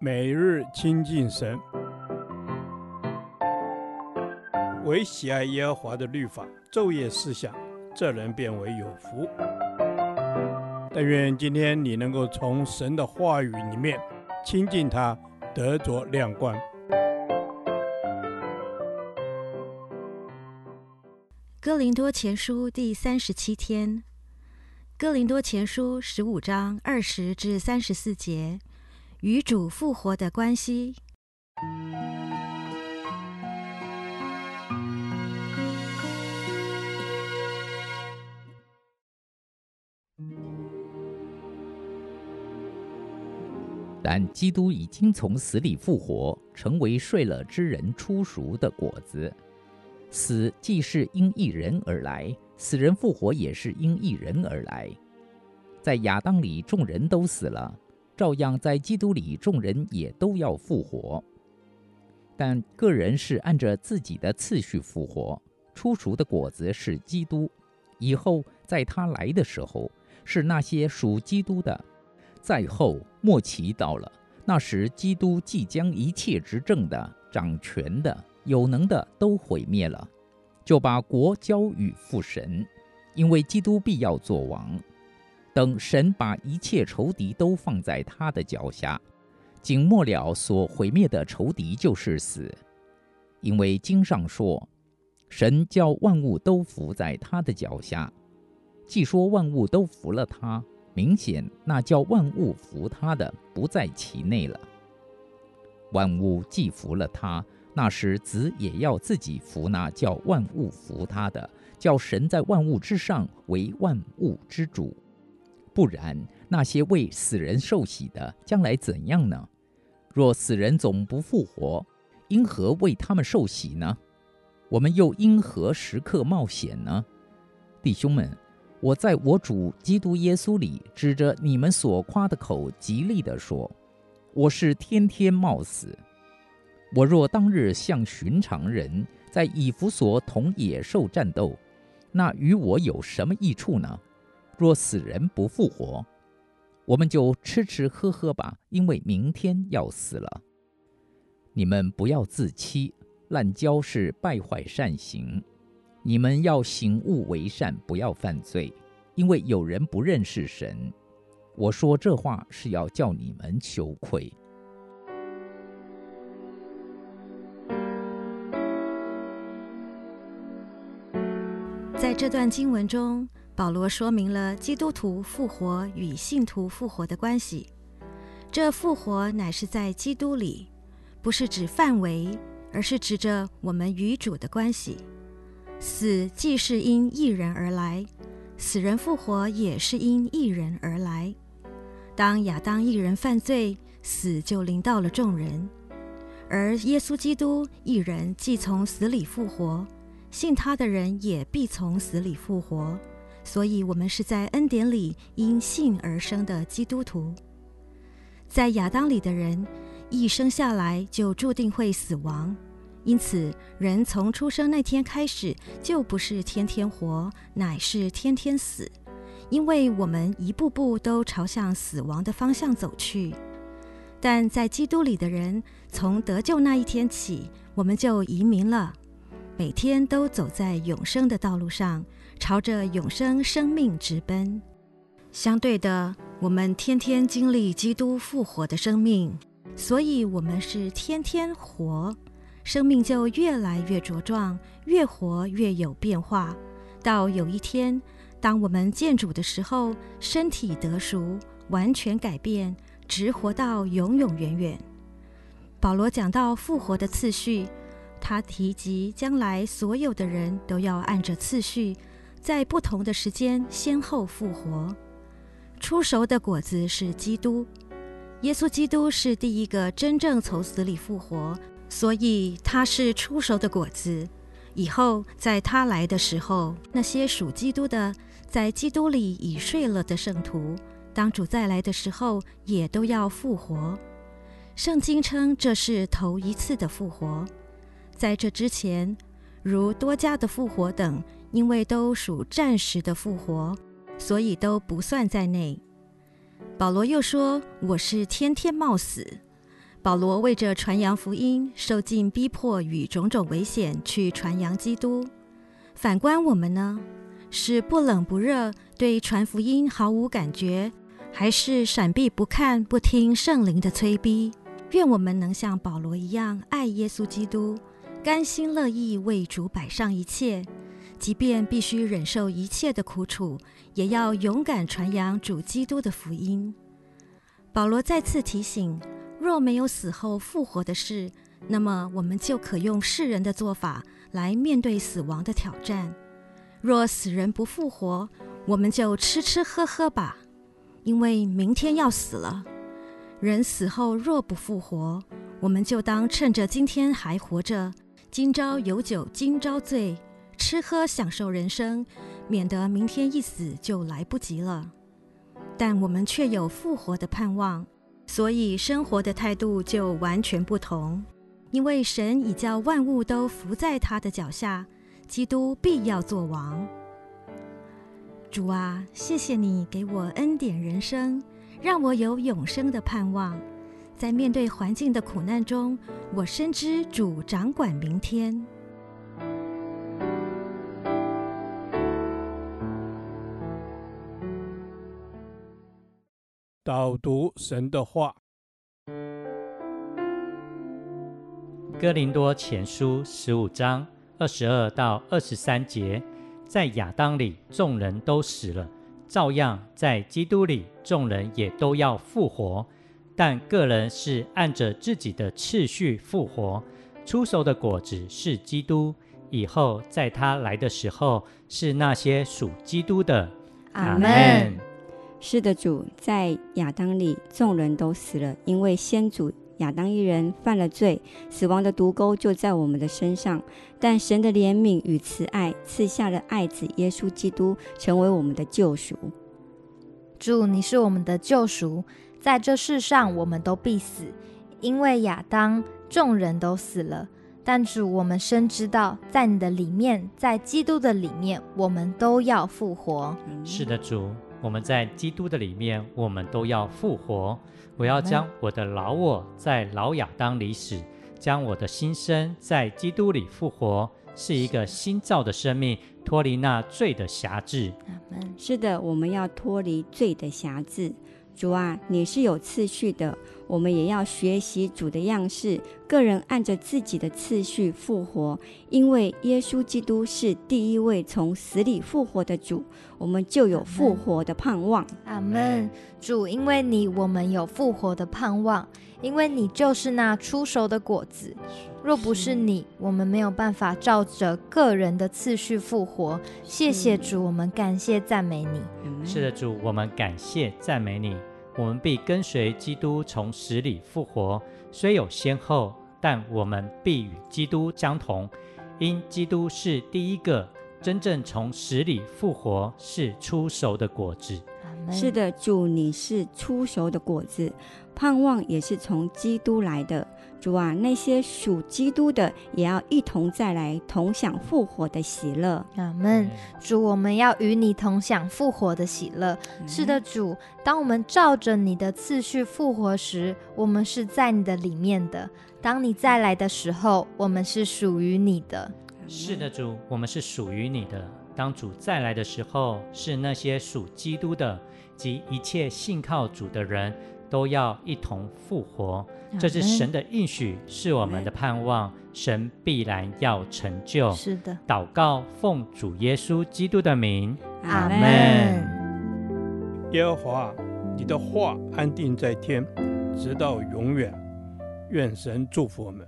每日亲近神，唯喜爱耶和华的律法，昼夜思想，这人便为有福。但愿今天你能够从神的话语里面亲近他，得着亮光。哥林多前书第三十七天，哥林多前书十五章二十至三十四节。与主复活的关系。但基督已经从死里复活，成为睡了之人出熟的果子。死既是因一人而来，死人复活也是因一人而来。在亚当里，众人都死了。照样，在基督里，众人也都要复活，但个人是按着自己的次序复活。初熟的果子是基督，以后在他来的时候，是那些属基督的。再后末期到了，那时基督即将一切执政的、掌权的、有能的都毁灭了，就把国交与父神，因为基督必要作王。等神把一切仇敌都放在他的脚下，仅末了所毁灭的仇敌就是死，因为经上说，神叫万物都伏在他的脚下。既说万物都服了他，明显那叫万物服他的不在其内了。万物既服了他，那时子也要自己服那叫万物服他的，叫神在万物之上为万物之主。不然，那些为死人受洗的将来怎样呢？若死人总不复活，因何为他们受洗呢？我们又因何时刻冒险呢？弟兄们，我在我主基督耶稣里，指着你们所夸的口，极力地说，我是天天冒死。我若当日像寻常人，在以弗所同野兽战斗，那与我有什么益处呢？若死人不复活，我们就吃吃喝喝吧，因为明天要死了。你们不要自欺，滥交是败坏善行。你们要行恶为善，不要犯罪，因为有人不认识神。我说这话是要叫你们羞愧。在这段经文中，保罗说明了基督徒复活与信徒复活的关系。这复活乃是在基督里，不是指范围，而是指着我们与主的关系。死既是因一人而来，死人复活也是因一人而来。当亚当一人犯罪，死就临到了众人；而耶稣基督一人既从死里复活，信他的人也必从死里复活。所以，我们是在恩典里因信而生的基督徒。在亚当里的人，一生下来就注定会死亡，因此，人从出生那天开始就不是天天活，乃是天天死。因为我们一步步都朝向死亡的方向走去。但在基督里的人，从得救那一天起，我们就移民了，每天都走在永生的道路上。朝着永生生命直奔。相对的，我们天天经历基督复活的生命，所以我们是天天活，生命就越来越茁壮，越活越有变化。到有一天，当我们见主的时候，身体得赎，完全改变，直活到永永远远。保罗讲到复活的次序，他提及将来所有的人都要按着次序。在不同的时间先后复活，初熟的果子是基督，耶稣基督是第一个真正从死里复活，所以他是初熟的果子。以后在他来的时候，那些属基督的，在基督里已睡了的圣徒，当主再来的时候，也都要复活。圣经称这是头一次的复活，在这之前，如多加的复活等。因为都属暂时的复活，所以都不算在内。保罗又说：“我是天天冒死，保罗为着传扬福音，受尽逼迫与种种危险，去传扬基督。反观我们呢，是不冷不热，对传福音毫无感觉，还是闪避不看不听圣灵的催逼？愿我们能像保罗一样爱耶稣基督，甘心乐意为主摆上一切，即便必须忍受一切的苦楚，也要勇敢传扬主基督的福音。保罗再次提醒：若没有死后复活的事，那么我们就可用世人的做法来面对死亡的挑战。若死人不复活，我们就吃吃喝喝吧，因为明天要死了。人死后若不复活，我们就当趁着今天还活着，今朝有酒今朝醉，吃喝享受人生，免得明天一死就来不及了。但我们却有复活的盼望，所以生活的态度就完全不同。因为神已叫万物都伏在他的脚下，基督必要作王。主啊，谢谢你给我恩典人生。让我有永生的盼望，在面对环境的苦难中，我深知主掌管明天。导读神的话，《哥林多前书》十五章二十二到二十三节，在亚当里，众人都死了。照样在基督里，众人也都要复活，但个人是按着自己的次序复活。初熟的果子是基督，以后在他来的时候是那些属基督的。阿门。是的，主，在亚当里，众人都死了，因为先祖。亚当一人犯了罪，死亡的毒钩就在我们的身上。但神的怜悯与慈爱赐下了爱子耶稣基督，成为我们的救赎。主，你是我们的救赎，在这世上我们都必死，因为亚当众人都死了。但主，我们深知道，在你的里面，在基督的里面，我们都要复活。是的，主。我们在基督的里面，我们都要复活。我要将我的老我在老亚当里死，将我的新生在基督里复活，是一个新造的生命，脱离那罪的辖制。是的，我们要脱离罪的辖制。主啊，你是有次序的，我们也要学习主的样式，个人按着自己的次序复活。因为耶稣基督是第一位从死里复活的主，我们就有复活的盼望。阿门。主，因为你，我们有复活的盼望，因为你就是那出熟的果子。若不是你，我们没有办法照着个人的次序复活。谢谢主，我们感谢赞美你。是的，主，我们感谢赞美你。我们必跟随基督从死里复活，虽有先后，但我们必与基督相同，因基督是第一个真正从死里复活，是出熟的果子。是的，主，你是出熟的果子，盼望也是从基督来的。主啊，那些属基督的也要一同再来，同享复活的喜乐。阿门。主，我们要与你同享复活的喜乐。是的，主，当我们照着你的次序复活时，我们是在你的里面的；当你再来的时候，我们是属于你的。是的，主，我们是属于你的。当主再来的时候，是那些属基督的及一切信靠主的人。都要一同复活，这是神的应许，是我们的盼望，神必然要成就。是的，祷告奉主耶稣基督的名，阿门。耶和华，你的话安定在天，直到永远。愿神祝福我们。